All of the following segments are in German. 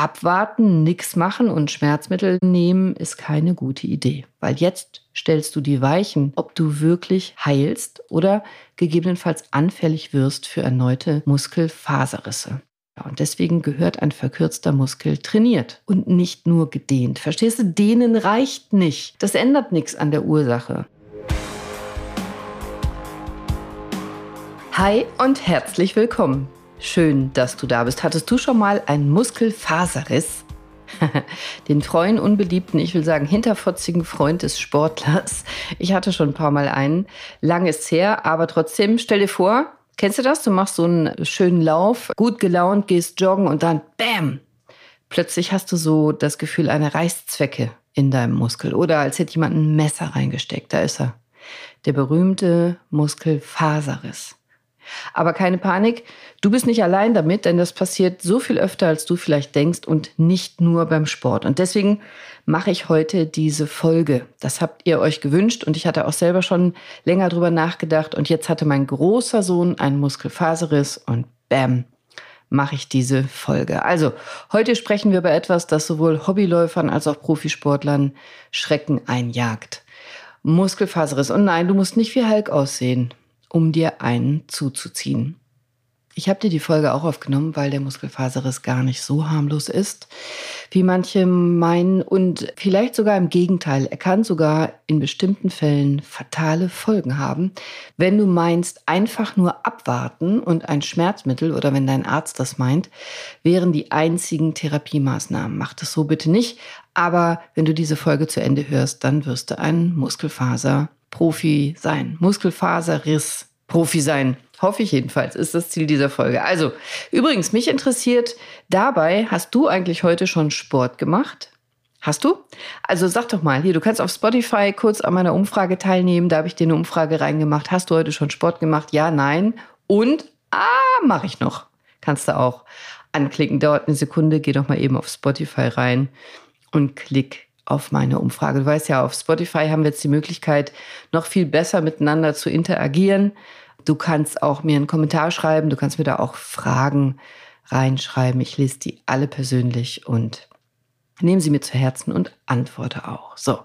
Abwarten, nichts machen und Schmerzmittel nehmen ist keine gute Idee, weil jetzt stellst du die Weichen, ob du wirklich heilst oder gegebenenfalls anfällig wirst für erneute Muskelfaserrisse. Und deswegen gehört ein verkürzter Muskel trainiert und nicht nur gedehnt. Verstehst du? Dehnen reicht nicht. Das ändert nichts an der Ursache. Hi und herzlich willkommen. Schön, dass du da bist. Hattest du schon mal einen Muskelfaserriss? Den treuen, unbeliebten, ich will sagen, hinterfotzigen Freund des Sportlers. Ich hatte schon ein paar Mal einen. Lang ist her, aber trotzdem, stell dir vor, kennst du das? Du machst so einen schönen Lauf, gut gelaunt, gehst joggen und dann BÄM! Plötzlich hast du so das Gefühl einer Reißzwecke in deinem Muskel. Oder als hätte jemand ein Messer reingesteckt. Da ist er. Der berühmte Muskelfaserriss. Aber keine Panik, du bist nicht allein damit, denn das passiert so viel öfter, als du vielleicht denkst und nicht nur beim Sport. Und deswegen mache ich heute diese Folge. Das habt ihr euch gewünscht und ich hatte auch selber schon länger drüber nachgedacht und jetzt hatte mein großer Sohn einen Muskelfaserriss und bam, mache ich diese Folge. Also, heute sprechen wir über etwas, das sowohl Hobbyläufern als auch Profisportlern Schrecken einjagt. Muskelfaserriss. Und nein, du musst nicht wie Hulk aussehen um dir einen zuzuziehen. Ich habe dir die Folge auch aufgenommen, weil der Muskelfaserriss gar nicht so harmlos ist, wie manche meinen und vielleicht sogar im Gegenteil. Er kann sogar in bestimmten Fällen fatale Folgen haben, wenn du meinst, einfach nur abwarten und ein Schmerzmittel oder wenn dein Arzt das meint, wären die einzigen Therapiemaßnahmen. Mach das so bitte nicht. Aber wenn du diese Folge zu Ende hörst, dann wirst du ein Muskelfaser Profi sein. Muskelfaserriss Profi sein. Hoffe ich jedenfalls, ist das Ziel dieser Folge. Also, übrigens, mich interessiert dabei, hast du eigentlich heute schon Sport gemacht? Hast du? Also sag doch mal, hier, du kannst auf Spotify kurz an meiner Umfrage teilnehmen. Da habe ich dir eine Umfrage reingemacht. Hast du heute schon Sport gemacht? Ja, nein. Und, ah, mache ich noch. Kannst du auch anklicken. Dauert eine Sekunde. Geh doch mal eben auf Spotify rein und klick auf meine Umfrage. Du weißt ja, auf Spotify haben wir jetzt die Möglichkeit, noch viel besser miteinander zu interagieren. Du kannst auch mir einen Kommentar schreiben, du kannst mir da auch Fragen reinschreiben. Ich lese die alle persönlich und nehme sie mir zu Herzen und antworte auch. So,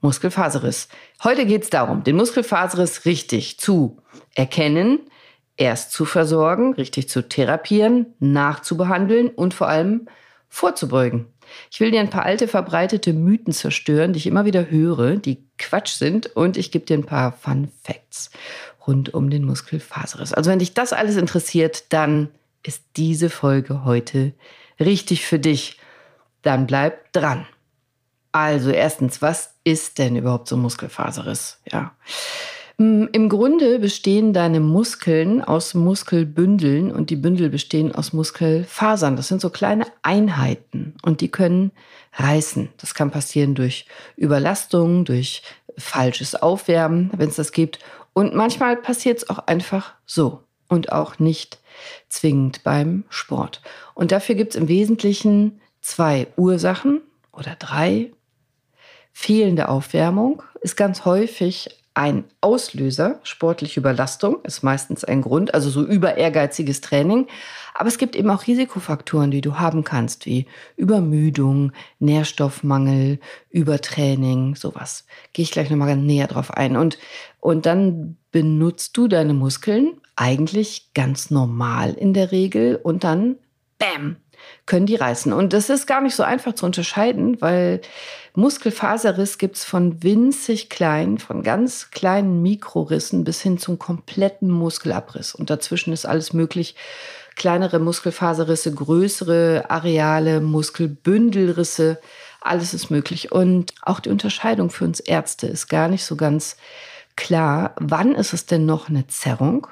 Muskelfaserriss. Heute geht es darum, den Muskelfaserriss richtig zu erkennen, erst zu versorgen, richtig zu therapieren, nachzubehandeln und vor allem vorzubeugen. Ich will dir ein paar alte verbreitete Mythen zerstören, die ich immer wieder höre, die Quatsch sind und ich gebe dir ein paar Fun Facts rund um den Muskelfaserriss. Also wenn dich das alles interessiert, dann ist diese Folge heute richtig für dich. Dann bleib dran. Also erstens, was ist denn überhaupt so Muskelfaserriss? Ja. Mm, Im Grunde bestehen deine Muskeln aus Muskelbündeln und die Bündel bestehen aus Muskelfasern. Das sind so kleine Einheiten und die können reißen. Das kann passieren durch Überlastung, durch falsches Aufwärmen, wenn es das gibt. Und manchmal passiert es auch einfach so und auch nicht zwingend beim Sport. Und dafür gibt es im Wesentlichen zwei Ursachen oder drei. Fehlende Aufwärmung ist ganz häufig ein Auslöser, sportliche Überlastung ist meistens ein Grund, also so über ehrgeiziges Training. Aber es gibt eben auch Risikofaktoren, die du haben kannst, wie Übermüdung, Nährstoffmangel, Übertraining, sowas. Gehe ich gleich nochmal näher drauf ein. Und, und dann benutzt du deine Muskeln eigentlich ganz normal in der Regel und dann, bam, können die reißen. Und das ist gar nicht so einfach zu unterscheiden, weil Muskelfaserriss gibt es von winzig klein, von ganz kleinen Mikrorissen bis hin zum kompletten Muskelabriss. Und dazwischen ist alles möglich. Kleinere Muskelfaserrisse, größere Areale, Muskelbündelrisse, alles ist möglich. Und auch die Unterscheidung für uns Ärzte ist gar nicht so ganz klar. Wann ist es denn noch eine Zerrung?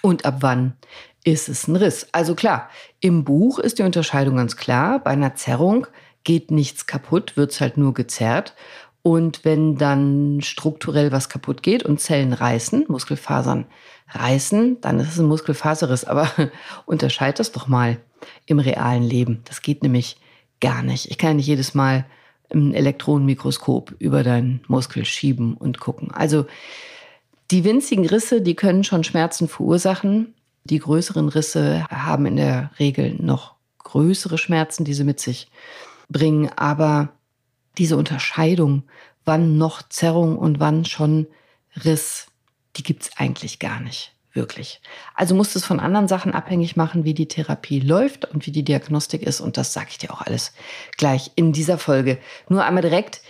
Und ab wann ist es ein Riss? Also klar, im Buch ist die Unterscheidung ganz klar. Bei einer Zerrung geht nichts kaputt, wird es halt nur gezerrt. Und wenn dann strukturell was kaputt geht und Zellen reißen, Muskelfasern reißen, dann ist es ein Muskelfaserriss. Aber unterscheid das doch mal im realen Leben. Das geht nämlich gar nicht. Ich kann nicht jedes Mal ein Elektronenmikroskop über deinen Muskel schieben und gucken. Also die winzigen Risse, die können schon Schmerzen verursachen. Die größeren Risse haben in der Regel noch größere Schmerzen, die sie mit sich bringen. Aber diese Unterscheidung, wann noch Zerrung und wann schon Riss, die gibt's eigentlich gar nicht. Wirklich. Also musst du es von anderen Sachen abhängig machen, wie die Therapie läuft und wie die Diagnostik ist. Und das sage ich dir auch alles gleich in dieser Folge. Nur einmal direkt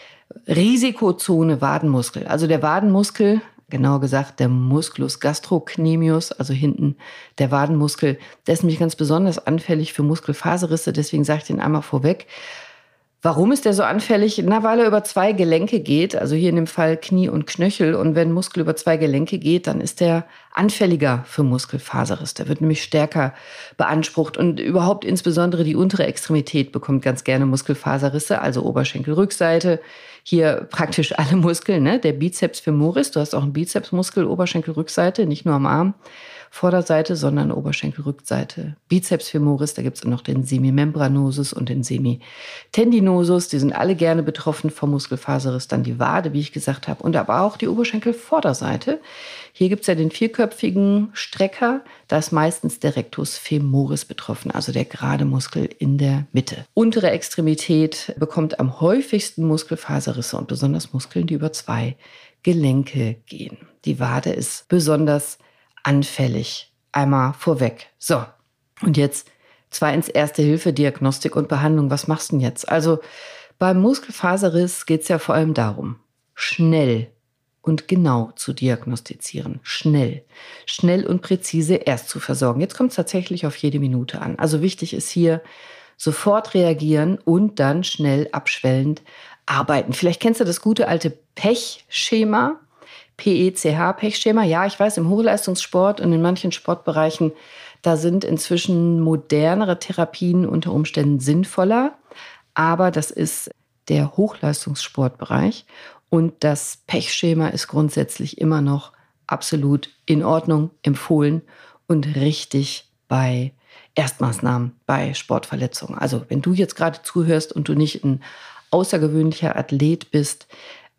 Risikozone Wadenmuskel. Also der Wadenmuskel, genauer gesagt der Musculus gastrocnemius, also hinten der Wadenmuskel, der ist nämlich ganz besonders anfällig für Muskelfaserrisse. Deswegen sage ich den einmal vorweg. Warum ist der so anfällig? Na, weil er über zwei Gelenke geht, also hier in dem Fall Knie und Knöchel. Und wenn Muskel über zwei Gelenke geht, dann ist der anfälliger für Muskelfaserriss. Der wird nämlich stärker beansprucht und überhaupt insbesondere die untere Extremität bekommt ganz gerne Muskelfaserrisse, also Oberschenkelrückseite. Hier praktisch alle Muskeln, ne? Der Bizeps femoris, du hast auch einen Bizepsmuskel, Oberschenkelrückseite, nicht nur am Arm. Vorderseite, sondern Oberschenkelrückseite. Bizeps femoris, da gibt es noch den Semimembranosus und den Semitendinosus. Die sind alle gerne betroffen vom Muskelfaserriss. Dann die Wade, wie ich gesagt habe, und aber auch die Oberschenkelvorderseite. Hier gibt es ja den vierköpfigen Strecker. Da ist meistens der Rectus femoris betroffen, also der gerade Muskel in der Mitte. Untere Extremität bekommt am häufigsten Muskelfaserrisse und besonders Muskeln, die über zwei Gelenke gehen. Die Wade ist besonders anfällig. Einmal vorweg. So, und jetzt zweitens Erste Hilfe, Diagnostik und Behandlung. Was machst du denn jetzt? Also beim Muskelfaserriss geht es ja vor allem darum, schnell und genau zu diagnostizieren. Schnell. Schnell und präzise erst zu versorgen. Jetzt kommt es tatsächlich auf jede Minute an. Also wichtig ist hier sofort reagieren und dann schnell abschwellend arbeiten. Vielleicht kennst du das gute alte Pechschema. PECH, Pechschema. Ja, ich weiß, im Hochleistungssport und in manchen Sportbereichen, da sind inzwischen modernere Therapien unter Umständen sinnvoller. Aber das ist der Hochleistungssportbereich. Und das Pechschema ist grundsätzlich immer noch absolut in Ordnung, empfohlen und richtig bei Erstmaßnahmen bei Sportverletzungen. Also wenn du jetzt gerade zuhörst und du nicht ein außergewöhnlicher Athlet bist,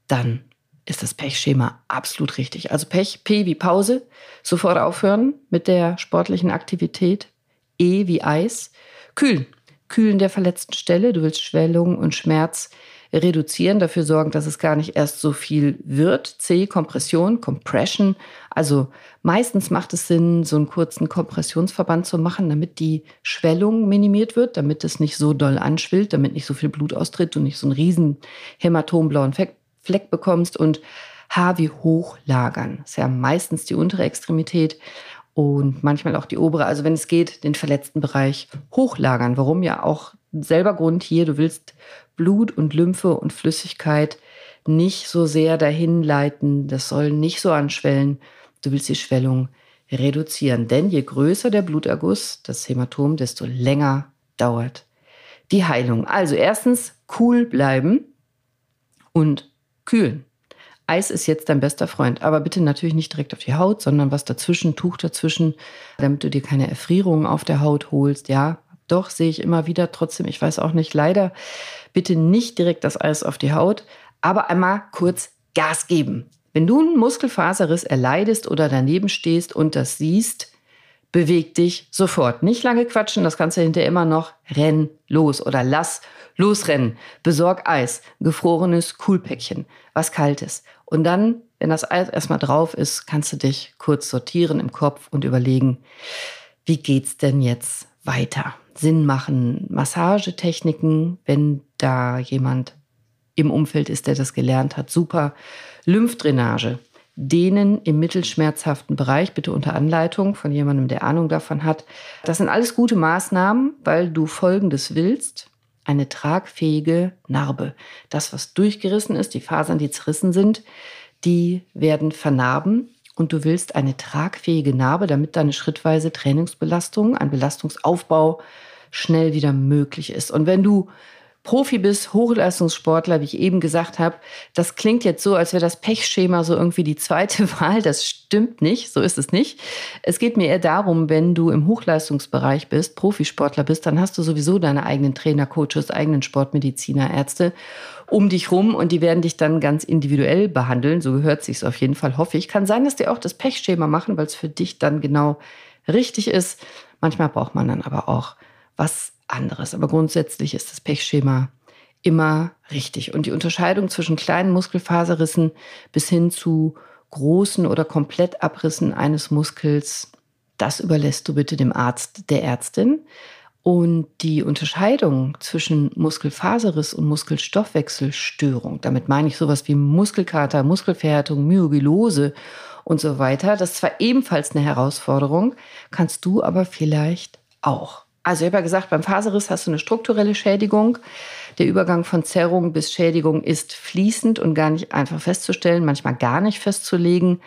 dann ist das Pechschema absolut richtig. Also Pech, P wie Pause, sofort aufhören mit der sportlichen Aktivität. E wie Eis, kühlen, kühlen der verletzten Stelle. Du willst Schwellung und Schmerz reduzieren, dafür sorgen, dass es gar nicht erst so viel wird. C, Kompression, Compression. Also meistens macht es Sinn, so einen kurzen Kompressionsverband zu machen, damit die Schwellung minimiert wird, damit es nicht so doll anschwillt, damit nicht so viel Blut austritt und nicht so einen riesen hämatomblauen Fleck bekommst und Haar wie hochlagern. Das ist ja meistens die untere Extremität und manchmal auch die obere. Also wenn es geht, den verletzten Bereich hochlagern. Warum ja auch selber Grund hier, du willst Blut und Lymphe und Flüssigkeit nicht so sehr dahin leiten. Das soll nicht so anschwellen. Du willst die Schwellung reduzieren. Denn je größer der Bluterguss, das Hämatom, desto länger dauert die Heilung. Also erstens cool bleiben und kühlen. Eis ist jetzt dein bester Freund, aber bitte natürlich nicht direkt auf die Haut, sondern was dazwischen, Tuch dazwischen, damit du dir keine Erfrierungen auf der Haut holst. Ja, doch sehe ich immer wieder trotzdem, ich weiß auch nicht, leider bitte nicht direkt das Eis auf die Haut, aber einmal kurz Gas geben. Wenn du einen Muskelfaserriss erleidest oder daneben stehst und das siehst, beweg dich sofort. Nicht lange quatschen, das kannst du hinterher immer noch. Renn los oder lass losrennen. Besorg Eis, gefrorenes Kühlpäckchen, was Kaltes. Und dann, wenn das Eis erstmal drauf ist, kannst du dich kurz sortieren im Kopf und überlegen, wie geht's denn jetzt weiter? Sinn machen Massagetechniken, wenn da jemand im Umfeld ist, der das gelernt hat. Super. Lymphdrainage denen im mittelschmerzhaften Bereich, bitte unter Anleitung von jemandem, der Ahnung davon hat. Das sind alles gute Maßnahmen, weil du Folgendes willst. Eine tragfähige Narbe. Das, was durchgerissen ist, die Fasern, die zerrissen sind, die werden vernarben. Und du willst eine tragfähige Narbe, damit deine schrittweise Trainingsbelastung, ein Belastungsaufbau schnell wieder möglich ist. Und wenn du Profi bist, Hochleistungssportler, wie ich eben gesagt habe, das klingt jetzt so, als wäre das Pechschema so irgendwie die zweite Wahl. Das stimmt nicht, so ist es nicht. Es geht mir eher darum, wenn du im Hochleistungsbereich bist, Profisportler bist, dann hast du sowieso deine eigenen Trainer, Coaches, eigenen Sportmediziner, Ärzte um dich rum und die werden dich dann ganz individuell behandeln. So gehört sich's auf jeden Fall, hoffe ich. Kann sein, dass die auch das Pechschema machen, weil es für dich dann genau richtig ist. Manchmal braucht man dann aber auch was anderes. Aber grundsätzlich ist das Pechschema immer richtig. Und die Unterscheidung zwischen kleinen Muskelfaserrissen bis hin zu großen oder Komplettabrissen eines Muskels, das überlässt du bitte dem Arzt, der Ärztin. Und die Unterscheidung zwischen Muskelfaserriss und Muskelstoffwechselstörung, damit meine ich sowas wie Muskelkater, Muskelverhärtung, Myogilose und so weiter, das ist zwar ebenfalls eine Herausforderung, kannst du aber vielleicht auch. Also ich habe ja gesagt, beim Faserriss hast du eine strukturelle Schädigung. Der Übergang von Zerrung bis Schädigung ist fließend und gar nicht einfach festzustellen, manchmal gar nicht festzulegen.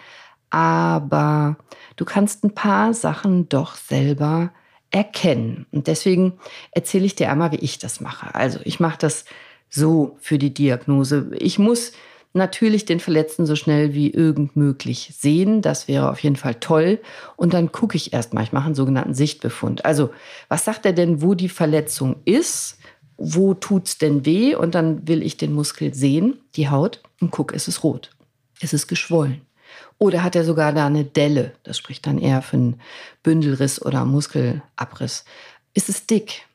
Aber du kannst ein paar Sachen doch selber erkennen. Und deswegen erzähle ich dir einmal, wie ich das mache. Also ich mache das so für die Diagnose. Ich muss natürlich den Verletzten so schnell wie irgend möglich sehen. Das wäre auf jeden Fall toll. Und dann gucke ich erstmal, ich mache einen sogenannten Sichtbefund. Also, was sagt er denn, wo die Verletzung ist? Wo tut's denn weh? Und dann will ich den Muskel sehen, die Haut, und gucke, ist es rot? Ist es geschwollen? Oder hat er sogar da eine Delle? Das spricht dann eher für einen Bündelriss oder Muskelabriss. Ist es dick?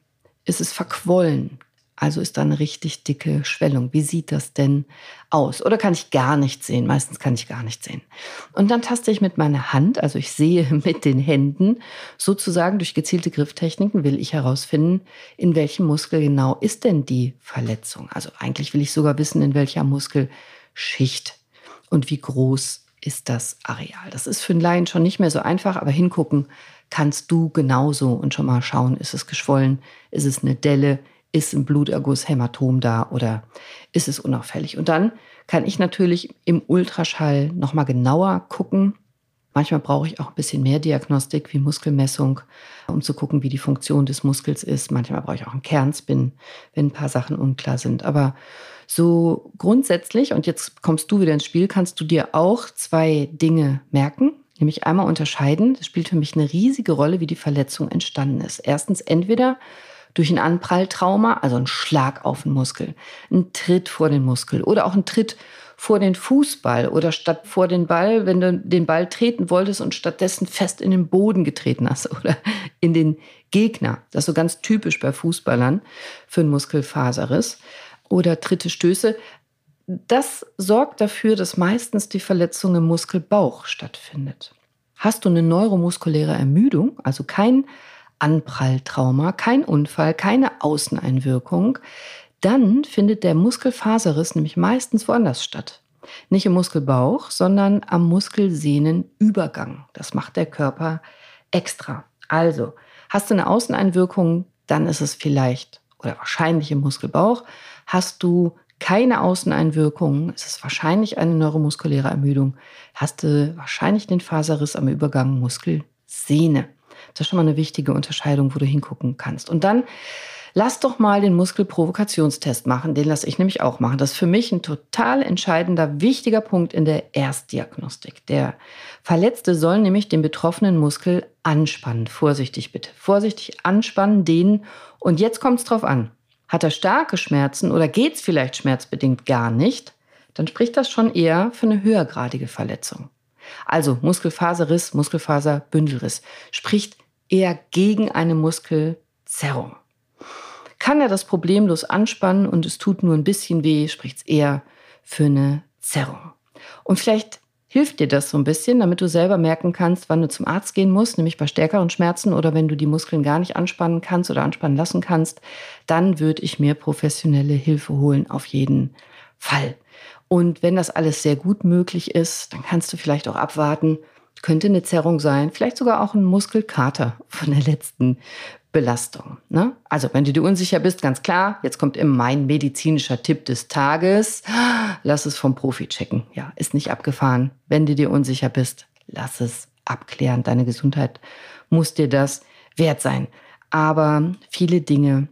Ist es verquollen? Also ist da eine richtig dicke Schwellung. Wie sieht das denn aus? Oder kann ich gar nicht sehen? Meistens kann ich gar nicht sehen. Und dann taste ich mit meiner Hand, also ich sehe mit den Händen, sozusagen durch gezielte Grifftechniken will ich herausfinden, in welchem Muskel genau ist denn die Verletzung. Also eigentlich will ich sogar wissen, in welcher Muskelschicht und wie groß ist das Areal. Das ist für einen Laien schon nicht mehr so einfach, aber hingucken kannst du genauso und schon mal schauen, ist es geschwollen, ist es eine Delle, ist ein Bluterguss, Hämatom da oder ist es unauffällig? Und dann kann ich natürlich im Ultraschall nochmal genauer gucken. Manchmal brauche ich auch ein bisschen mehr Diagnostik wie Muskelmessung, um zu gucken, wie die Funktion des Muskels ist. Manchmal brauche ich auch einen Kernspin, wenn ein paar Sachen unklar sind. Aber so grundsätzlich, und jetzt kommst du wieder ins Spiel, kannst du dir auch zwei Dinge merken. Nämlich einmal unterscheiden, das spielt für mich eine riesige Rolle, wie die Verletzung entstanden ist. Erstens entweder durch ein Anpralltrauma, also ein Schlag auf den Muskel, ein Tritt vor den Muskel oder auch ein Tritt vor den Fußball oder statt vor den Ball, wenn du den Ball treten wolltest und stattdessen fest in den Boden getreten hast oder in den Gegner. Das ist so ganz typisch bei Fußballern für einen Muskelfaserriss oder Tritte, Stöße. Das sorgt dafür, dass meistens die Verletzung im Muskelbauch stattfindet. Hast du eine neuromuskuläre Ermüdung, also kein Anpralltrauma, kein Unfall, keine Außeneinwirkung, dann findet der Muskelfaserriss nämlich meistens woanders statt. Nicht im Muskelbauch, sondern am Muskelsehnenübergang. Das macht der Körper extra. Also, hast du eine Außeneinwirkung, dann ist es vielleicht oder wahrscheinlich im Muskelbauch. Hast du keine Außeneinwirkungen, ist es wahrscheinlich eine neuromuskuläre Ermüdung. Hast du wahrscheinlich den Faserriss am Übergang Muskelsehne. Das ist schon mal eine wichtige Unterscheidung, wo du hingucken kannst. Und dann lass doch mal den Muskelprovokationstest machen. Den lasse ich nämlich auch machen. Das ist für mich ein total entscheidender, wichtiger Punkt in der Erstdiagnostik. Der Verletzte soll nämlich den betroffenen Muskel anspannen. Vorsichtig bitte. Vorsichtig anspannen, dehnen. Und jetzt kommt es drauf an. Hat er starke Schmerzen oder geht es vielleicht schmerzbedingt gar nicht? Dann spricht das schon eher für eine höhergradige Verletzung. Also Muskelfaserriss, Muskelfaserbündelriss spricht eher gegen eine Muskelzerrung. Kann er das problemlos anspannen und es tut nur ein bisschen weh, spricht es eher für eine Zerrung. Und vielleicht hilft dir das so ein bisschen, damit du selber merken kannst, wann du zum Arzt gehen musst, nämlich bei stärkeren Schmerzen oder wenn du die Muskeln gar nicht anspannen kannst oder anspannen lassen kannst, dann würde ich mir professionelle Hilfe holen, auf jeden Fall. Und wenn das alles sehr gut möglich ist, dann kannst du vielleicht auch abwarten. Könnte eine Zerrung sein, vielleicht sogar auch ein Muskelkater von der letzten Belastung. Ne? Also, wenn du dir unsicher bist, ganz klar, jetzt kommt immer mein medizinischer Tipp des Tages. Lass es vom Profi checken. Ja, ist nicht abgefahren. Wenn du dir unsicher bist, lass es abklären. Deine Gesundheit muss dir das wert sein. Aber viele Dinge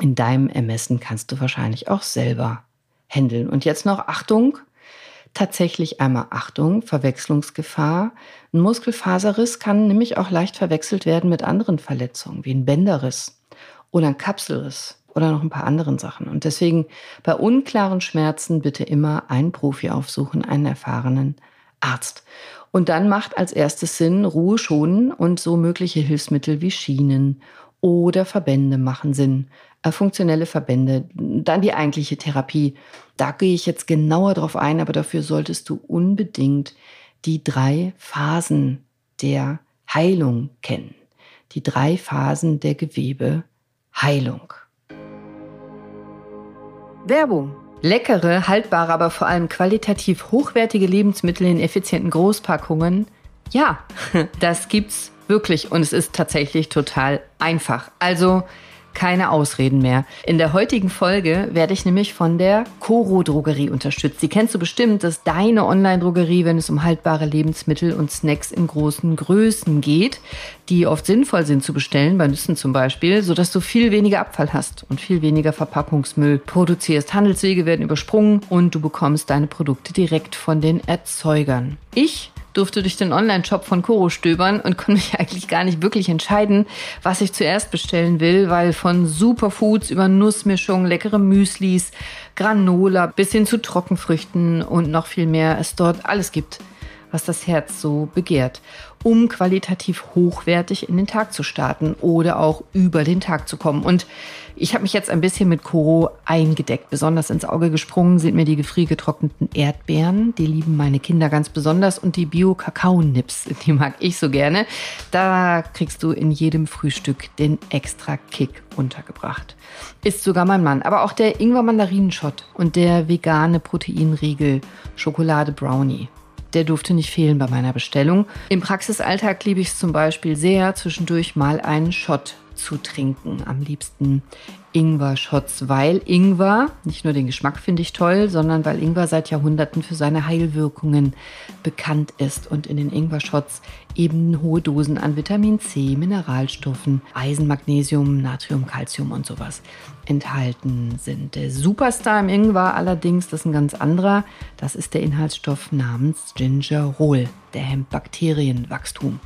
in deinem Ermessen kannst du wahrscheinlich auch selber handeln. Und jetzt noch Achtung, tatsächlich einmal Achtung, Verwechslungsgefahr. Ein Muskelfaserriss kann nämlich auch leicht verwechselt werden mit anderen Verletzungen, wie ein Bänderriss oder ein Kapselriss oder noch ein paar anderen Sachen. Und deswegen bei unklaren Schmerzen bitte immer einen Profi aufsuchen, einen erfahrenen Arzt. Und dann macht als erstes Sinn Ruhe schonen und so mögliche Hilfsmittel wie Schienen oder Verbände machen Sinn. Äh, funktionelle Verbände, dann die eigentliche Therapie. Da gehe ich jetzt genauer drauf ein, aber dafür solltest du unbedingt die drei Phasen der Heilung kennen. Die drei Phasen der Gewebeheilung. Werbung. Leckere, haltbare, aber vor allem qualitativ hochwertige Lebensmittel in effizienten Großpackungen. Ja, das gibt's wirklich und es ist tatsächlich total einfach. Also keine Ausreden mehr. In der heutigen Folge werde ich nämlich von der Coro Drogerie unterstützt. Die kennst du bestimmt, das ist deine Online-Drogerie, wenn es um haltbare Lebensmittel und Snacks in großen Größen geht, die oft sinnvoll sind zu bestellen, bei Nüssen zum Beispiel, sodass du viel weniger Abfall hast und viel weniger Verpackungsmüll produzierst. Handelswege werden übersprungen und du bekommst deine Produkte direkt von den Erzeugern. Ich durfte durch den Online-Shop von Koro stöbern und konnte mich eigentlich gar nicht wirklich entscheiden, was ich zuerst bestellen will, weil von Superfoods über Nussmischungen, leckere Müslis, Granola bis hin zu Trockenfrüchten und noch viel mehr es dort alles gibt, was das Herz so begehrt um qualitativ hochwertig in den Tag zu starten oder auch über den Tag zu kommen. Und ich habe mich jetzt ein bisschen mit Koro eingedeckt. Besonders ins Auge gesprungen sind mir die gefriergetrockneten Erdbeeren. Die lieben meine Kinder ganz besonders. Und die Bio-Kakao-Nips, die mag ich so gerne. Da kriegst du in jedem Frühstück den extra Kick untergebracht. Ist sogar mein Mann. Aber auch der Ingwer-Mandarinenschott und der vegane Proteinriegel Schokolade Brownie der durfte nicht fehlen bei meiner Bestellung. Im Praxisalltag liebe ich es zum Beispiel sehr, zwischendurch mal einen Shot zu trinken. Am liebsten Ingwer-Shots, weil Ingwer, nicht nur den Geschmack finde ich toll, sondern weil Ingwer seit Jahrhunderten für seine Heilwirkungen bekannt ist und in den Ingwer-Shots eben hohe Dosen an Vitamin C, Mineralstoffen, Eisen, Magnesium, Natrium, Calcium und sowas enthalten sind. Der Superstar im Ingwer allerdings, das ist ein ganz anderer, das ist der Inhaltsstoff namens Gingerol. Der hemmt Bakterienwachstum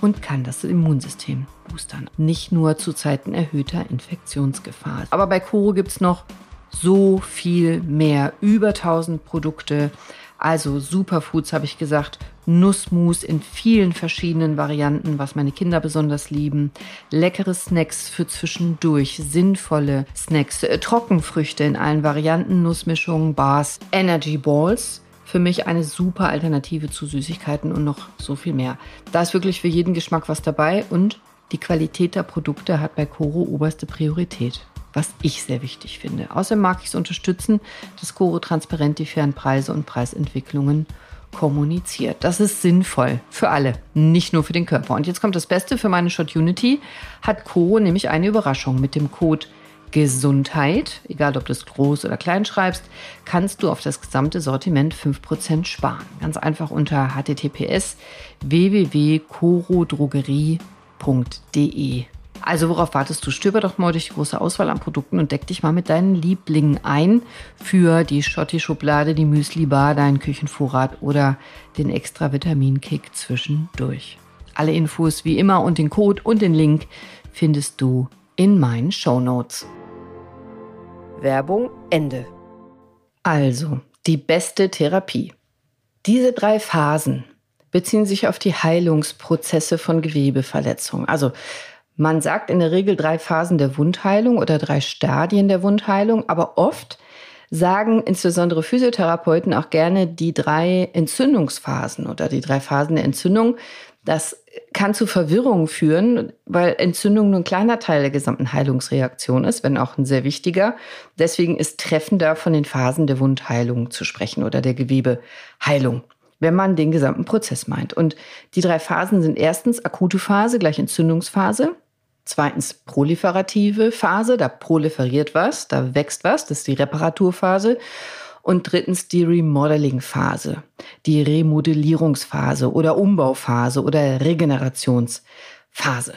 und kann das Immunsystem boostern. Nicht nur zu Zeiten erhöhter Infektionsgefahr. Aber bei Koro gibt es noch so viel mehr. Über 1000 Produkte. Also Superfoods habe ich gesagt, Nussmus in vielen verschiedenen Varianten, was meine Kinder besonders lieben. Leckere Snacks für zwischendurch, sinnvolle Snacks, äh, Trockenfrüchte in allen Varianten, Nussmischungen, Bars, Energy Balls für mich eine super Alternative zu Süßigkeiten und noch so viel mehr. Da ist wirklich für jeden Geschmack was dabei und die Qualität der Produkte hat bei Coro oberste Priorität, was ich sehr wichtig finde. Außerdem mag ich es unterstützen, dass Coro transparent die fairen Preise und Preisentwicklungen kommuniziert. Das ist sinnvoll für alle, nicht nur für den Körper. Und jetzt kommt das Beste für meine Shot Unity, hat Coro nämlich eine Überraschung mit dem Code Gesundheit, egal ob du es groß oder klein schreibst, kannst du auf das gesamte Sortiment 5% sparen. Ganz einfach unter https www.corodrogerie.de. Also worauf wartest du? Stöber doch mal durch die große Auswahl an Produkten und deck dich mal mit deinen Lieblingen ein für die Schotti-Schublade, die Müsli-Bar, deinen Küchenvorrat oder den extra Vitamin-Kick zwischendurch. Alle Infos wie immer und den Code und den Link findest du in meinen Show Notes. Werbung Ende. Also, die beste Therapie. Diese drei Phasen beziehen sich auf die Heilungsprozesse von Gewebeverletzungen. Also man sagt in der Regel drei Phasen der Wundheilung oder drei Stadien der Wundheilung, aber oft sagen insbesondere Physiotherapeuten auch gerne die drei Entzündungsphasen oder die drei Phasen der Entzündung, das kann zu Verwirrung führen, weil Entzündung nur ein kleiner Teil der gesamten Heilungsreaktion ist, wenn auch ein sehr wichtiger. Deswegen ist treffender von den Phasen der Wundheilung zu sprechen oder der Gewebeheilung, wenn man den gesamten Prozess meint. Und die drei Phasen sind erstens akute Phase gleich Entzündungsphase. Zweitens proliferative Phase, da proliferiert was, da wächst was, das ist die Reparaturphase. Und drittens die Remodeling-Phase, die Remodellierungsphase oder Umbauphase oder Regenerationsphase.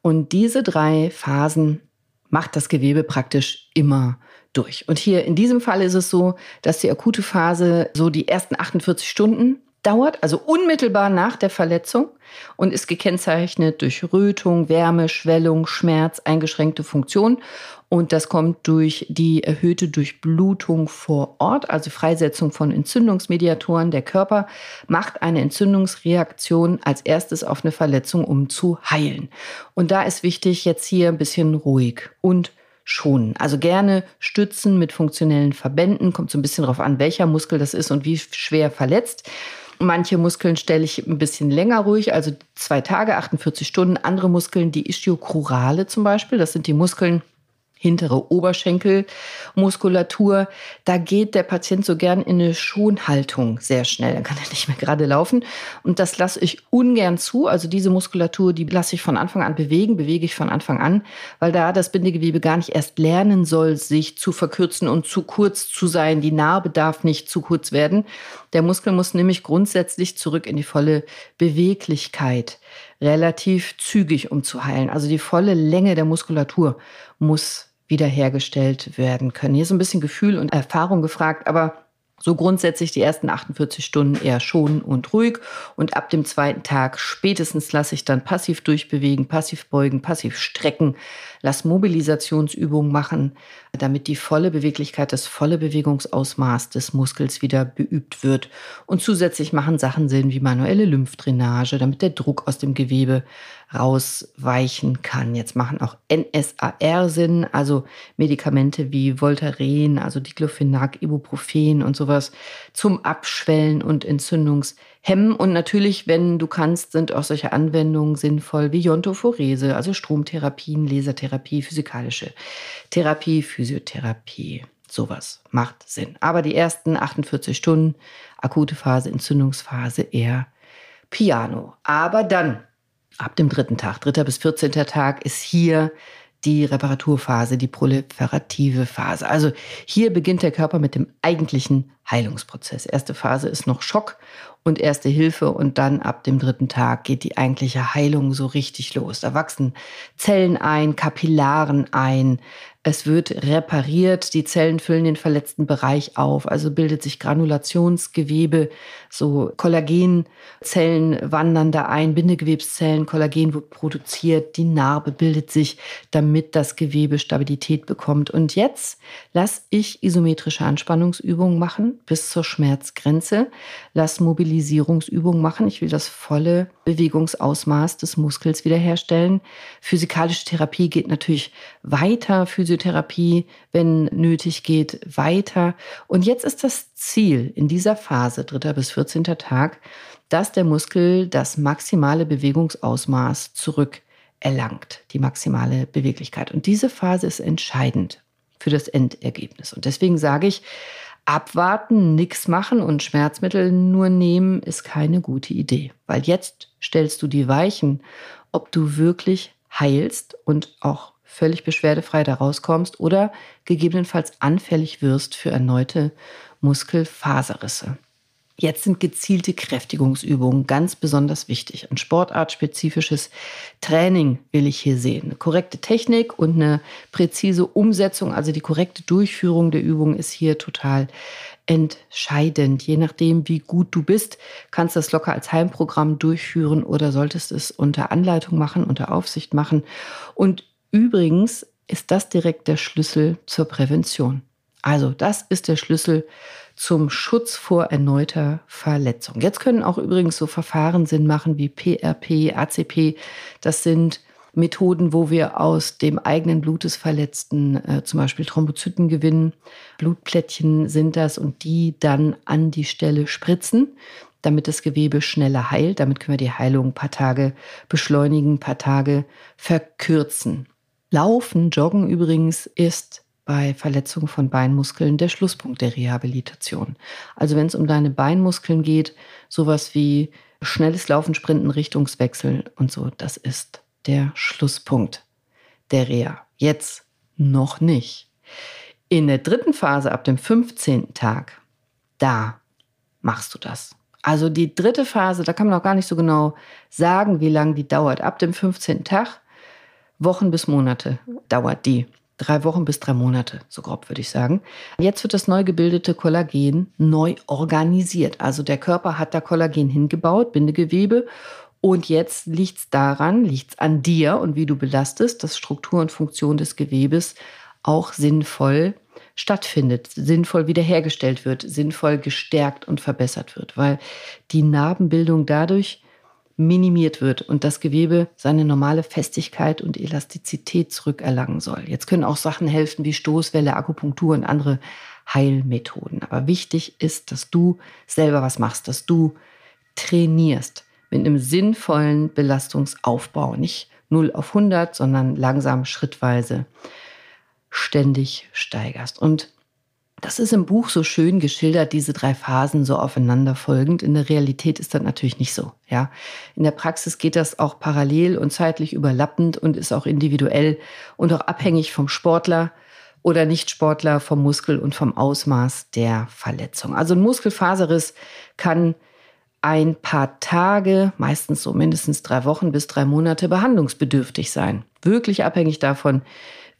Und diese drei Phasen macht das Gewebe praktisch immer durch. Und hier in diesem Fall ist es so, dass die akute Phase so die ersten 48 Stunden dauert, also unmittelbar nach der Verletzung und ist gekennzeichnet durch Rötung, Wärme, Schwellung, Schmerz, eingeschränkte Funktion. Und das kommt durch die erhöhte Durchblutung vor Ort, also Freisetzung von Entzündungsmediatoren. Der Körper macht eine Entzündungsreaktion als erstes auf eine Verletzung, um zu heilen. Und da ist wichtig, jetzt hier ein bisschen ruhig und schonen. Also gerne stützen mit funktionellen Verbänden. Kommt so ein bisschen darauf an, welcher Muskel das ist und wie schwer verletzt. Manche Muskeln stelle ich ein bisschen länger ruhig, also zwei Tage, 48 Stunden. Andere Muskeln, die Ischiochorale zum Beispiel, das sind die Muskeln, hintere Oberschenkelmuskulatur. Da geht der Patient so gern in eine Schonhaltung sehr schnell. Dann kann er nicht mehr gerade laufen. Und das lasse ich ungern zu. Also diese Muskulatur, die lasse ich von Anfang an bewegen, bewege ich von Anfang an, weil da das Bindegewebe gar nicht erst lernen soll, sich zu verkürzen und zu kurz zu sein. Die Narbe darf nicht zu kurz werden. Der Muskel muss nämlich grundsätzlich zurück in die volle Beweglichkeit relativ zügig, um zu heilen. Also die volle Länge der Muskulatur muss wiederhergestellt werden können. Hier ist ein bisschen Gefühl und Erfahrung gefragt, aber so grundsätzlich die ersten 48 Stunden eher schonen und ruhig. Und ab dem zweiten Tag spätestens lasse ich dann passiv durchbewegen, passiv beugen, passiv strecken, lass Mobilisationsübungen machen, damit die volle Beweglichkeit, das volle Bewegungsausmaß des Muskels wieder beübt wird. Und zusätzlich machen Sachen Sinn wie manuelle Lymphdrainage, damit der Druck aus dem Gewebe rausweichen kann. Jetzt machen auch NSAR Sinn, also Medikamente wie Voltaren, also Diclofenac, Ibuprofen und sowas zum Abschwellen und Entzündungshemmen. Und natürlich, wenn du kannst, sind auch solche Anwendungen sinnvoll wie Jontophorese, also Stromtherapien, Lasertherapie, physikalische Therapie, Physiotherapie. Sowas macht Sinn. Aber die ersten 48 Stunden, akute Phase, Entzündungsphase eher Piano. Aber dann ab dem dritten Tag, dritter bis 14. Tag, ist hier die Reparaturphase, die proliferative Phase. Also hier beginnt der Körper mit dem eigentlichen Heilungsprozess. Erste Phase ist noch Schock und erste Hilfe und dann ab dem dritten Tag geht die eigentliche Heilung so richtig los. Da wachsen Zellen ein, Kapillaren ein, es wird repariert, die Zellen füllen den verletzten Bereich auf, also bildet sich Granulationsgewebe, so Kollagenzellen wandern da ein, Bindegewebszellen, Kollagen wird produziert, die Narbe bildet sich, damit das Gewebe Stabilität bekommt. Und jetzt lasse ich isometrische Anspannungsübungen machen bis zur Schmerzgrenze, lass Mobilisierungsübungen machen. Ich will das volle Bewegungsausmaß des Muskels wiederherstellen. Physikalische Therapie geht natürlich weiter. Physiotherapie, wenn nötig geht, weiter. Und jetzt ist das Ziel in dieser Phase, dritter bis 14. Tag, dass der Muskel das maximale Bewegungsausmaß zurückerlangt, die maximale Beweglichkeit. Und diese Phase ist entscheidend für das Endergebnis. Und deswegen sage ich, abwarten, nichts machen und Schmerzmittel nur nehmen, ist keine gute Idee. Weil jetzt stellst du die Weichen, ob du wirklich heilst und auch völlig beschwerdefrei da rauskommst oder gegebenenfalls anfällig wirst für erneute Muskelfaserrisse. Jetzt sind gezielte Kräftigungsübungen ganz besonders wichtig. Ein sportartspezifisches Training will ich hier sehen. Eine korrekte Technik und eine präzise Umsetzung, also die korrekte Durchführung der Übung ist hier total entscheidend. Je nachdem, wie gut du bist, kannst du das locker als Heimprogramm durchführen oder solltest es unter Anleitung machen, unter Aufsicht machen. Und Übrigens ist das direkt der Schlüssel zur Prävention. Also das ist der Schlüssel zum Schutz vor erneuter Verletzung. Jetzt können auch übrigens so Verfahren Sinn machen wie PRP, ACP. Das sind Methoden, wo wir aus dem eigenen Blut des Verletzten äh, zum Beispiel Thrombozyten gewinnen. Blutplättchen sind das und die dann an die Stelle spritzen, damit das Gewebe schneller heilt. Damit können wir die Heilung ein paar Tage beschleunigen, ein paar Tage verkürzen. Laufen, Joggen übrigens ist bei Verletzungen von Beinmuskeln der Schlusspunkt der Rehabilitation. Also wenn es um deine Beinmuskeln geht, sowas wie schnelles Laufen, Sprinten, Richtungswechsel und so, das ist der Schlusspunkt der Reha. Jetzt noch nicht. In der dritten Phase ab dem 15. Tag, da machst du das. Also die dritte Phase, da kann man auch gar nicht so genau sagen, wie lange die dauert. Ab dem 15. Tag Wochen bis Monate dauert die. Drei Wochen bis drei Monate, so grob würde ich sagen. Jetzt wird das neu gebildete Kollagen neu organisiert. Also der Körper hat da Kollagen hingebaut, Bindegewebe. Und jetzt liegt es daran, liegt es an dir und wie du belastest, dass Struktur und Funktion des Gewebes auch sinnvoll stattfindet, sinnvoll wiederhergestellt wird, sinnvoll gestärkt und verbessert wird, weil die Narbenbildung dadurch minimiert wird und das Gewebe seine normale Festigkeit und Elastizität zurückerlangen soll. Jetzt können auch Sachen helfen wie Stoßwelle, Akupunktur und andere Heilmethoden. Aber wichtig ist, dass du selber was machst, dass du trainierst mit einem sinnvollen Belastungsaufbau. Nicht 0 auf 100, sondern langsam, schrittweise ständig steigerst. Und das ist im Buch so schön geschildert, diese drei Phasen so aufeinander folgend. In der Realität ist das natürlich nicht so. Ja, in der Praxis geht das auch parallel und zeitlich überlappend und ist auch individuell und auch abhängig vom Sportler oder Nichtsportler, vom Muskel und vom Ausmaß der Verletzung. Also ein Muskelfaserriss kann ein paar Tage, meistens so mindestens drei Wochen bis drei Monate behandlungsbedürftig sein. Wirklich abhängig davon,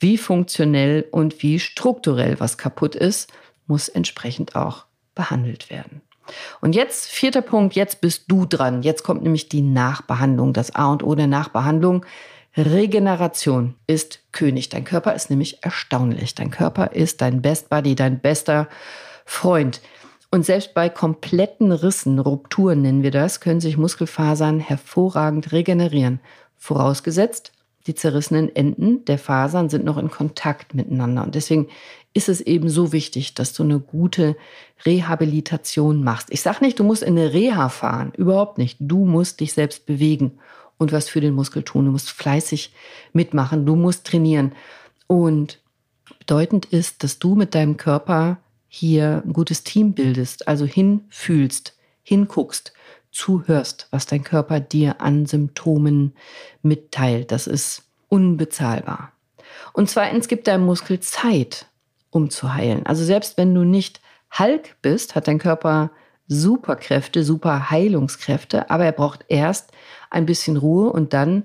wie funktionell und wie strukturell was kaputt ist, muss entsprechend auch behandelt werden. Und jetzt, vierter Punkt, jetzt bist du dran. Jetzt kommt nämlich die Nachbehandlung, das A und O der Nachbehandlung. Regeneration ist König. Dein Körper ist nämlich erstaunlich. Dein Körper ist dein Best Buddy, dein bester Freund. Und selbst bei kompletten Rissen, Rupturen nennen wir das, können sich Muskelfasern hervorragend regenerieren. Vorausgesetzt, die zerrissenen Enden der Fasern sind noch in Kontakt miteinander. Und deswegen ist es eben so wichtig, dass du eine gute Rehabilitation machst. Ich sage nicht, du musst in eine Reha fahren, überhaupt nicht. Du musst dich selbst bewegen und was für den Muskel tun. Du musst fleißig mitmachen, du musst trainieren. Und bedeutend ist, dass du mit deinem Körper hier ein gutes Team bildest, also hinfühlst, hinguckst, zuhörst, was dein Körper dir an Symptomen mitteilt. Das ist unbezahlbar. Und zweitens gibt dein Muskel Zeit, um zu heilen. Also selbst wenn du nicht Hulk bist, hat dein Körper Superkräfte, super Heilungskräfte, aber er braucht erst ein bisschen Ruhe und dann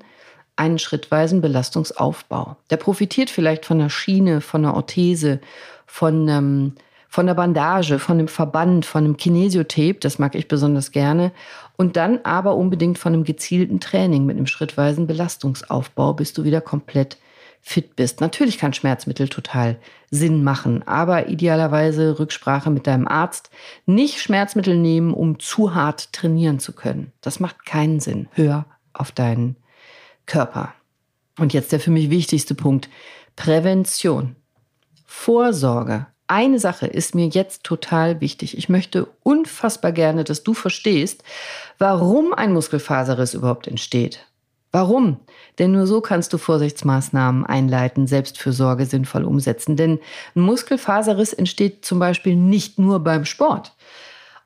einen schrittweisen Belastungsaufbau. Der profitiert vielleicht von einer Schiene, von einer Orthese, von einem von der Bandage, von dem Verband, von dem Kinesiotape, das mag ich besonders gerne, und dann aber unbedingt von einem gezielten Training mit einem schrittweisen Belastungsaufbau, bis du wieder komplett fit bist. Natürlich kann Schmerzmittel total Sinn machen, aber idealerweise Rücksprache mit deinem Arzt. Nicht Schmerzmittel nehmen, um zu hart trainieren zu können. Das macht keinen Sinn. Hör auf deinen Körper. Und jetzt der für mich wichtigste Punkt. Prävention. Vorsorge eine Sache ist mir jetzt total wichtig. Ich möchte unfassbar gerne, dass du verstehst, warum ein Muskelfaserriss überhaupt entsteht. Warum? Denn nur so kannst du Vorsichtsmaßnahmen einleiten, Selbstfürsorge sinnvoll umsetzen. Denn ein Muskelfaserriss entsteht zum Beispiel nicht nur beim Sport,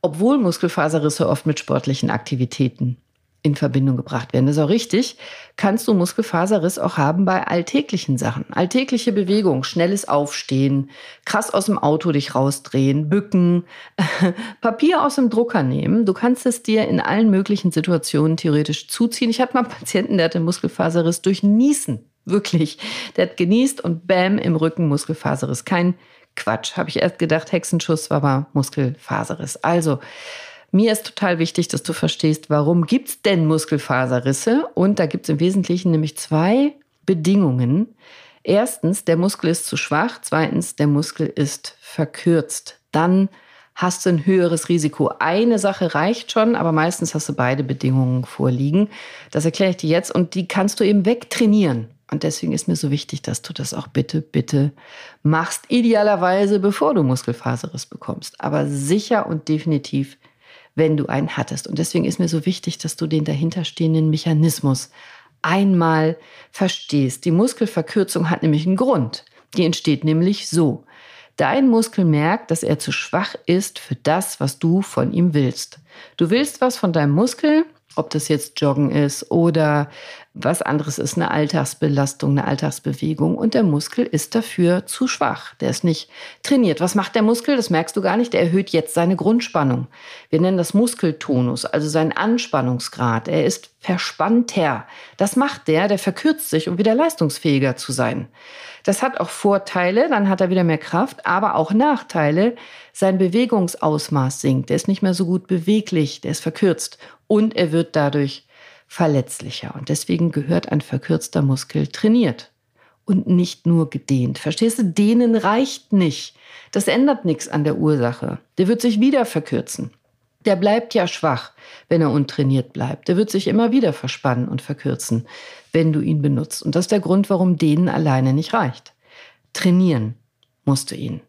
obwohl Muskelfaserrisse oft mit sportlichen Aktivitäten in Verbindung gebracht werden. Das ist auch richtig. Kannst du Muskelfaserriss auch haben bei alltäglichen Sachen. Alltägliche Bewegung, schnelles Aufstehen, krass aus dem Auto dich rausdrehen, bücken, Papier aus dem Drucker nehmen. Du kannst es dir in allen möglichen Situationen theoretisch zuziehen. Ich hatte mal einen Patienten, der hatte Muskelfaserriss durch Niesen. Wirklich. Der hat genießt und bam, im Rücken Muskelfaserriss. Kein Quatsch. Habe ich erst gedacht, Hexenschuss war aber Muskelfaserriss. Also, mir ist total wichtig, dass du verstehst, warum gibt es denn Muskelfaserrisse? Und da gibt es im Wesentlichen nämlich zwei Bedingungen. Erstens, der Muskel ist zu schwach. Zweitens, der Muskel ist verkürzt. Dann hast du ein höheres Risiko. Eine Sache reicht schon, aber meistens hast du beide Bedingungen vorliegen. Das erkläre ich dir jetzt und die kannst du eben wegtrainieren. Und deswegen ist mir so wichtig, dass du das auch bitte, bitte machst. Idealerweise, bevor du Muskelfaserriss bekommst. Aber sicher und definitiv wenn du einen hattest. Und deswegen ist mir so wichtig, dass du den dahinterstehenden Mechanismus einmal verstehst. Die Muskelverkürzung hat nämlich einen Grund. Die entsteht nämlich so. Dein Muskel merkt, dass er zu schwach ist für das, was du von ihm willst. Du willst was von deinem Muskel, ob das jetzt Joggen ist oder was anderes ist, eine Alltagsbelastung, eine Alltagsbewegung und der Muskel ist dafür zu schwach. Der ist nicht trainiert. Was macht der Muskel? Das merkst du gar nicht. Der erhöht jetzt seine Grundspannung. Wir nennen das Muskeltonus, also seinen Anspannungsgrad. Er ist verspannter. Das macht der, der verkürzt sich, um wieder leistungsfähiger zu sein. Das hat auch Vorteile, dann hat er wieder mehr Kraft, aber auch Nachteile. Sein Bewegungsausmaß sinkt. Der ist nicht mehr so gut beweglich, der ist verkürzt und er wird dadurch verletzlicher. Und deswegen gehört ein verkürzter Muskel trainiert. und nicht nur gedehnt. Verstehst du? Dehnen reicht nicht. Das ändert nichts an der Ursache. Der wird sich wieder verkürzen. Der bleibt ja schwach, wenn er untrainiert bleibt. Der wird sich immer wieder verspannen und verkürzen, wenn du ihn benutzt. Und das ist der Grund, warum denen alleine nicht reicht. Trainieren musst du ihn.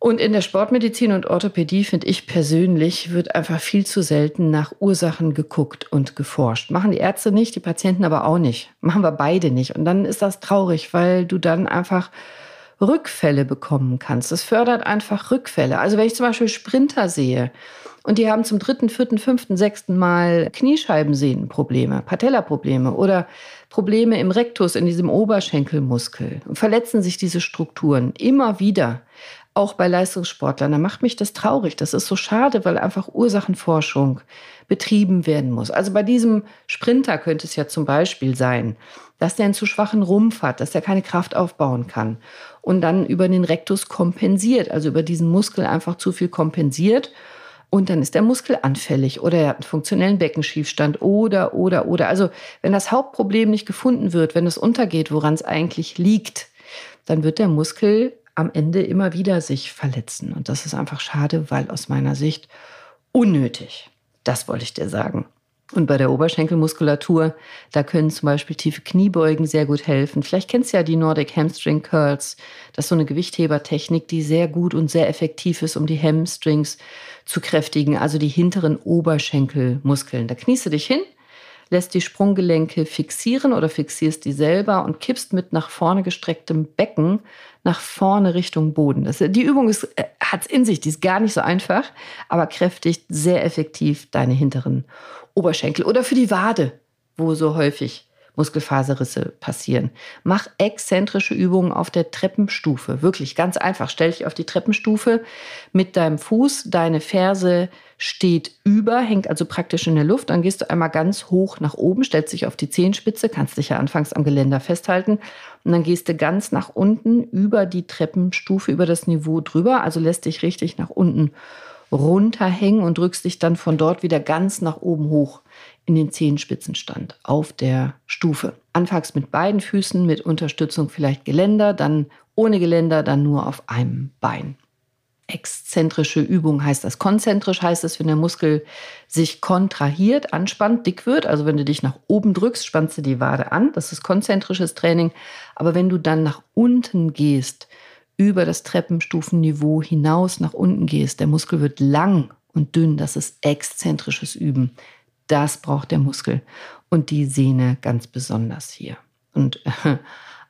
Und in der Sportmedizin und Orthopädie, finde ich persönlich, wird einfach viel zu selten nach Ursachen geguckt und geforscht. Machen die Ärzte nicht, die Patienten aber auch nicht. Machen wir beide nicht. Und dann ist das traurig, weil du dann einfach Rückfälle bekommen kannst. Das fördert einfach Rückfälle. Also wenn ich zum Beispiel Sprinter sehe und die haben zum dritten, vierten, fünften, sechsten Mal Kniescheibensehnenprobleme, Patellaprobleme oder Probleme im Rektus, in diesem Oberschenkelmuskel verletzen sich diese Strukturen immer wieder, auch bei Leistungssportlern, dann macht mich das traurig. Das ist so schade, weil einfach Ursachenforschung betrieben werden muss. Also bei diesem Sprinter könnte es ja zum Beispiel sein, dass der einen zu schwachen Rumpf hat, dass er keine Kraft aufbauen kann und dann über den Rektus kompensiert, also über diesen Muskel einfach zu viel kompensiert. Und dann ist der Muskel anfällig oder er hat einen funktionellen Beckenschiefstand oder, oder, oder. Also wenn das Hauptproblem nicht gefunden wird, wenn es untergeht, woran es eigentlich liegt, dann wird der Muskel am Ende immer wieder sich verletzen. Und das ist einfach schade, weil aus meiner Sicht unnötig. Das wollte ich dir sagen. Und bei der Oberschenkelmuskulatur, da können zum Beispiel tiefe Kniebeugen sehr gut helfen. Vielleicht kennst du ja die Nordic Hamstring Curls. Das ist so eine Gewichthebertechnik, die sehr gut und sehr effektiv ist, um die Hamstrings zu kräftigen, also die hinteren Oberschenkelmuskeln. Da kniest du dich hin, lässt die Sprunggelenke fixieren oder fixierst die selber und kippst mit nach vorne gestrecktem Becken nach vorne Richtung Boden. Das, die Übung äh, hat es in sich, die ist gar nicht so einfach, aber kräftigt sehr effektiv deine hinteren Oberschenkel oder für die Wade, wo so häufig Muskelfaserrisse passieren. Mach exzentrische Übungen auf der Treppenstufe. Wirklich ganz einfach. Stell dich auf die Treppenstufe mit deinem Fuß. Deine Ferse steht über, hängt also praktisch in der Luft. Dann gehst du einmal ganz hoch nach oben, stellst dich auf die Zehenspitze, kannst dich ja anfangs am Geländer festhalten. Und dann gehst du ganz nach unten über die Treppenstufe, über das Niveau drüber. Also lässt dich richtig nach unten runterhängen und drückst dich dann von dort wieder ganz nach oben hoch in den Zehenspitzenstand auf der Stufe. Anfangs mit beiden Füßen, mit Unterstützung vielleicht Geländer, dann ohne Geländer, dann nur auf einem Bein. Exzentrische Übung heißt das. Konzentrisch heißt es, wenn der Muskel sich kontrahiert, anspannt, dick wird. Also wenn du dich nach oben drückst, spannst du die Wade an. Das ist konzentrisches Training. Aber wenn du dann nach unten gehst, über das Treppenstufenniveau hinaus nach unten gehst, der Muskel wird lang und dünn. Das ist exzentrisches Üben. Das braucht der Muskel und die Sehne ganz besonders hier. Und äh,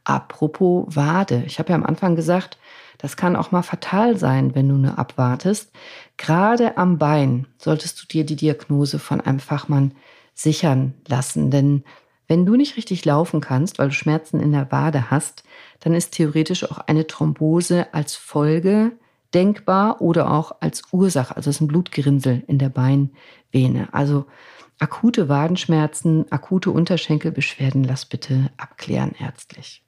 apropos Wade, ich habe ja am Anfang gesagt, das kann auch mal fatal sein, wenn du nur abwartest. Gerade am Bein solltest du dir die Diagnose von einem Fachmann sichern lassen, denn wenn du nicht richtig laufen kannst, weil du Schmerzen in der Wade hast, dann ist theoretisch auch eine Thrombose als Folge denkbar oder auch als Ursache. Also es ist ein Blutgerinnsel in der Beinvene. Also Akute Wadenschmerzen, akute Unterschenkelbeschwerden, lass bitte abklären ärztlich.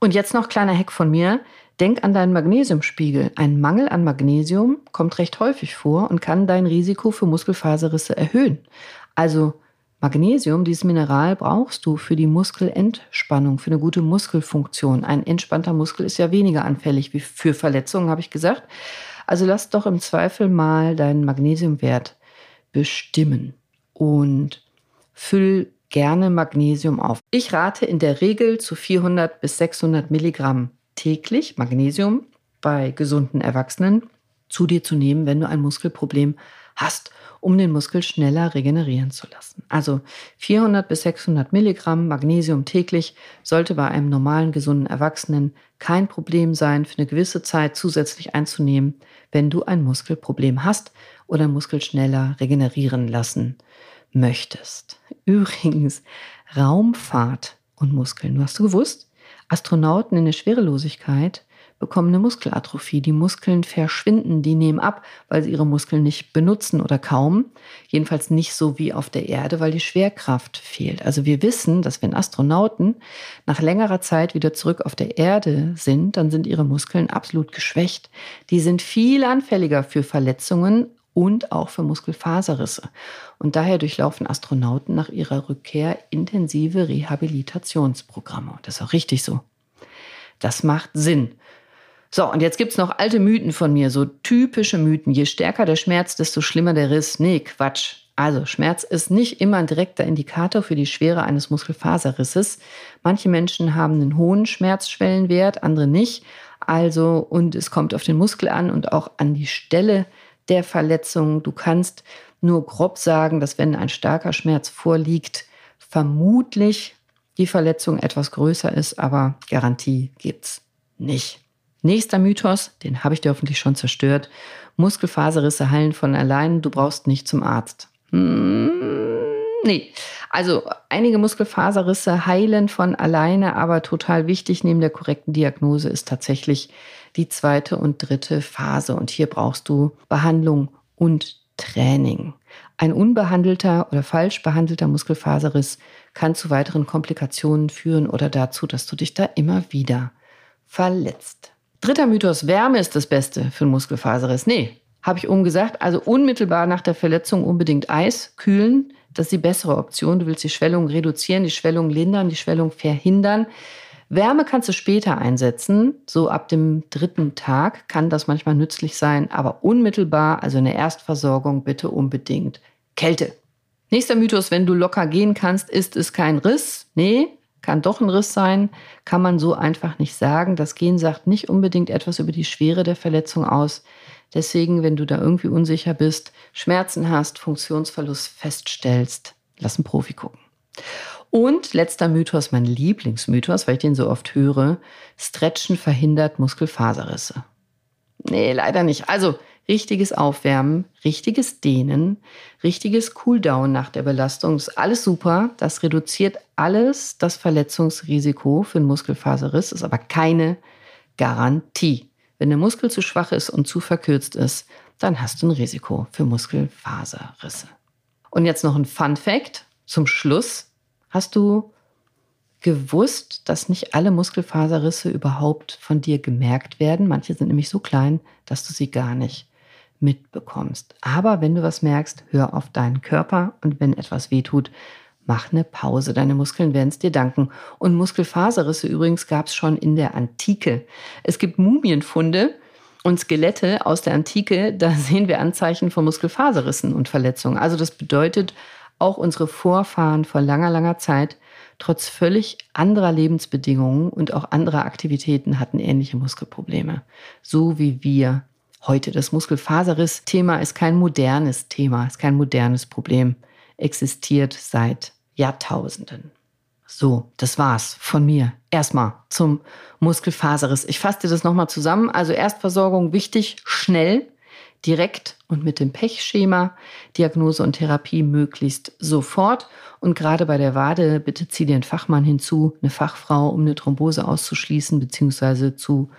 Und jetzt noch kleiner Hack von mir. Denk an deinen Magnesiumspiegel. Ein Mangel an Magnesium kommt recht häufig vor und kann dein Risiko für Muskelfaserrisse erhöhen. Also Magnesium, dieses Mineral, brauchst du für die Muskelentspannung, für eine gute Muskelfunktion. Ein entspannter Muskel ist ja weniger anfällig wie für Verletzungen, habe ich gesagt. Also lass doch im Zweifel mal deinen Magnesiumwert bestimmen und füll gerne Magnesium auf. Ich rate in der Regel zu 400 bis 600 Milligramm täglich Magnesium bei gesunden Erwachsenen zu dir zu nehmen, wenn du ein Muskelproblem hast, um den Muskel schneller regenerieren zu lassen. Also 400 bis 600 Milligramm Magnesium täglich sollte bei einem normalen, gesunden Erwachsenen kein Problem sein, für eine gewisse Zeit zusätzlich einzunehmen, wenn du ein Muskelproblem hast oder Muskel schneller regenerieren lassen möchtest. Übrigens, Raumfahrt und Muskeln. Hast du gewusst, Astronauten in der Schwerelosigkeit bekommen eine Muskelatrophie. Die Muskeln verschwinden, die nehmen ab, weil sie ihre Muskeln nicht benutzen oder kaum. Jedenfalls nicht so wie auf der Erde, weil die Schwerkraft fehlt. Also wir wissen, dass wenn Astronauten nach längerer Zeit wieder zurück auf der Erde sind, dann sind ihre Muskeln absolut geschwächt. Die sind viel anfälliger für Verletzungen und auch für Muskelfaserrisse. Und daher durchlaufen Astronauten nach ihrer Rückkehr intensive Rehabilitationsprogramme. Das ist auch richtig so. Das macht Sinn. So, und jetzt gibt es noch alte Mythen von mir, so typische Mythen. Je stärker der Schmerz, desto schlimmer der Riss. Nee, Quatsch. Also Schmerz ist nicht immer ein direkter Indikator für die Schwere eines Muskelfaserrisses. Manche Menschen haben einen hohen Schmerzschwellenwert, andere nicht. Also, und es kommt auf den Muskel an und auch an die Stelle der Verletzung. Du kannst nur grob sagen, dass wenn ein starker Schmerz vorliegt, vermutlich die Verletzung etwas größer ist, aber Garantie gibt's nicht. Nächster Mythos, den habe ich dir hoffentlich schon zerstört. Muskelfaserrisse heilen von allein, du brauchst nicht zum Arzt. Hm, nee, also einige Muskelfaserrisse heilen von alleine, aber total wichtig neben der korrekten Diagnose ist tatsächlich die zweite und dritte Phase. Und hier brauchst du Behandlung und Training. Ein unbehandelter oder falsch behandelter Muskelfaserriss kann zu weiteren Komplikationen führen oder dazu, dass du dich da immer wieder verletzt. Dritter Mythos, Wärme ist das Beste für einen Muskelfaserriss. Nee, habe ich umgesagt. Also unmittelbar nach der Verletzung unbedingt Eis, kühlen. Das ist die bessere Option. Du willst die Schwellung reduzieren, die Schwellung lindern, die Schwellung verhindern. Wärme kannst du später einsetzen, so ab dem dritten Tag kann das manchmal nützlich sein, aber unmittelbar, also in der Erstversorgung, bitte unbedingt Kälte. Nächster Mythos, wenn du locker gehen kannst, ist es kein Riss. Nee, kann doch ein Riss sein, kann man so einfach nicht sagen. Das Gen sagt nicht unbedingt etwas über die Schwere der Verletzung aus. Deswegen, wenn du da irgendwie unsicher bist, Schmerzen hast, Funktionsverlust feststellst, lass einen Profi gucken. Und letzter Mythos, mein Lieblingsmythos, weil ich den so oft höre, Stretchen verhindert Muskelfaserrisse. Nee, leider nicht. Also richtiges Aufwärmen, richtiges Dehnen, richtiges Cooldown nach der Belastung ist alles super. Das reduziert alles das Verletzungsrisiko für einen Muskelfaserriss, ist aber keine Garantie. Wenn der Muskel zu schwach ist und zu verkürzt ist, dann hast du ein Risiko für Muskelfaserrisse. Und jetzt noch ein Fun Fact zum Schluss. Hast du gewusst, dass nicht alle Muskelfaserrisse überhaupt von dir gemerkt werden? Manche sind nämlich so klein, dass du sie gar nicht mitbekommst. Aber wenn du was merkst, hör auf deinen Körper und wenn etwas wehtut, mach eine Pause. Deine Muskeln werden es dir danken. Und Muskelfaserrisse übrigens gab es schon in der Antike. Es gibt Mumienfunde und Skelette aus der Antike, da sehen wir Anzeichen von Muskelfaserrissen und Verletzungen. Also das bedeutet, auch unsere Vorfahren vor langer, langer Zeit, trotz völlig anderer Lebensbedingungen und auch anderer Aktivitäten hatten ähnliche Muskelprobleme. So wie wir heute. Das Muskelfaserriss-Thema ist kein modernes Thema, ist kein modernes Problem, existiert seit Jahrtausenden. So, das war's von mir. Erstmal zum Muskelfaserriss. Ich fasse dir das nochmal zusammen. Also Erstversorgung wichtig, schnell, direkt und mit dem Pechschema. Diagnose und Therapie möglichst sofort. Und gerade bei der Wade, bitte zieh dir einen Fachmann hinzu, eine Fachfrau, um eine Thrombose auszuschließen bzw. zu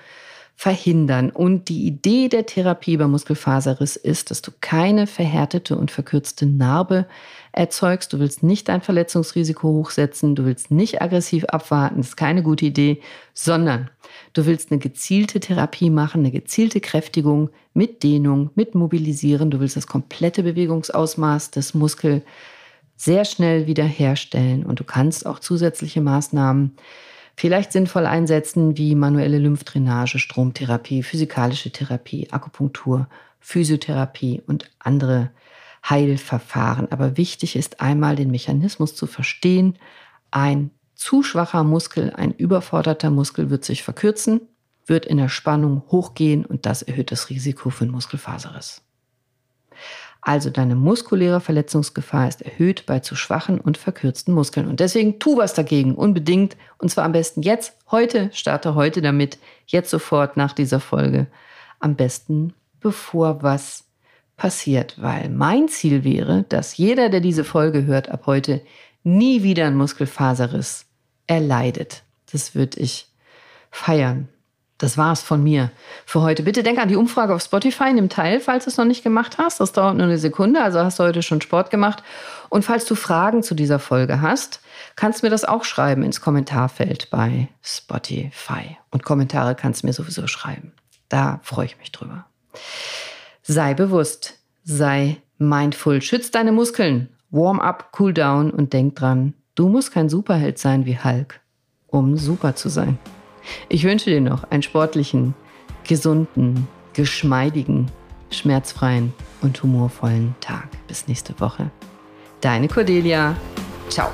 verhindern. Und die Idee der Therapie bei Muskelfaserriss ist, dass du keine verhärtete und verkürzte Narbe erzeugst. Du willst nicht dein Verletzungsrisiko hochsetzen, du willst nicht aggressiv abwarten, das ist keine gute Idee, sondern du willst eine gezielte Therapie machen, eine gezielte Kräftigung mit Dehnung, mit Mobilisieren. Du willst das komplette Bewegungsausmaß des Muskels sehr schnell wiederherstellen und du kannst auch zusätzliche Maßnahmen vielleicht sinnvoll einsetzen wie manuelle Lymphdrainage, Stromtherapie, physikalische Therapie, Akupunktur, Physiotherapie und andere Heilverfahren. Aber wichtig ist einmal den Mechanismus zu verstehen. Ein zu schwacher Muskel, ein überforderter Muskel wird sich verkürzen, wird in der Spannung hochgehen und das erhöht das Risiko für einen Muskelfaserriss. Also deine muskuläre Verletzungsgefahr ist erhöht bei zu schwachen und verkürzten Muskeln. Und deswegen tu was dagegen, unbedingt. Und zwar am besten jetzt, heute, starte heute damit, jetzt sofort nach dieser Folge. Am besten, bevor was passiert. Weil mein Ziel wäre, dass jeder, der diese Folge hört, ab heute nie wieder einen Muskelfaserriss erleidet. Das würde ich feiern. Das war's von mir für heute. Bitte denk an die Umfrage auf Spotify, nimm teil, falls du es noch nicht gemacht hast. Das dauert nur eine Sekunde, also hast du heute schon Sport gemacht. Und falls du Fragen zu dieser Folge hast, kannst du mir das auch schreiben ins Kommentarfeld bei Spotify. Und Kommentare kannst du mir sowieso schreiben. Da freue ich mich drüber. Sei bewusst, sei mindful, schütz deine Muskeln, warm up, cool down und denk dran, du musst kein Superheld sein wie Hulk, um super zu sein. Ich wünsche dir noch einen sportlichen, gesunden, geschmeidigen, schmerzfreien und humorvollen Tag. Bis nächste Woche. Deine Cordelia. Ciao.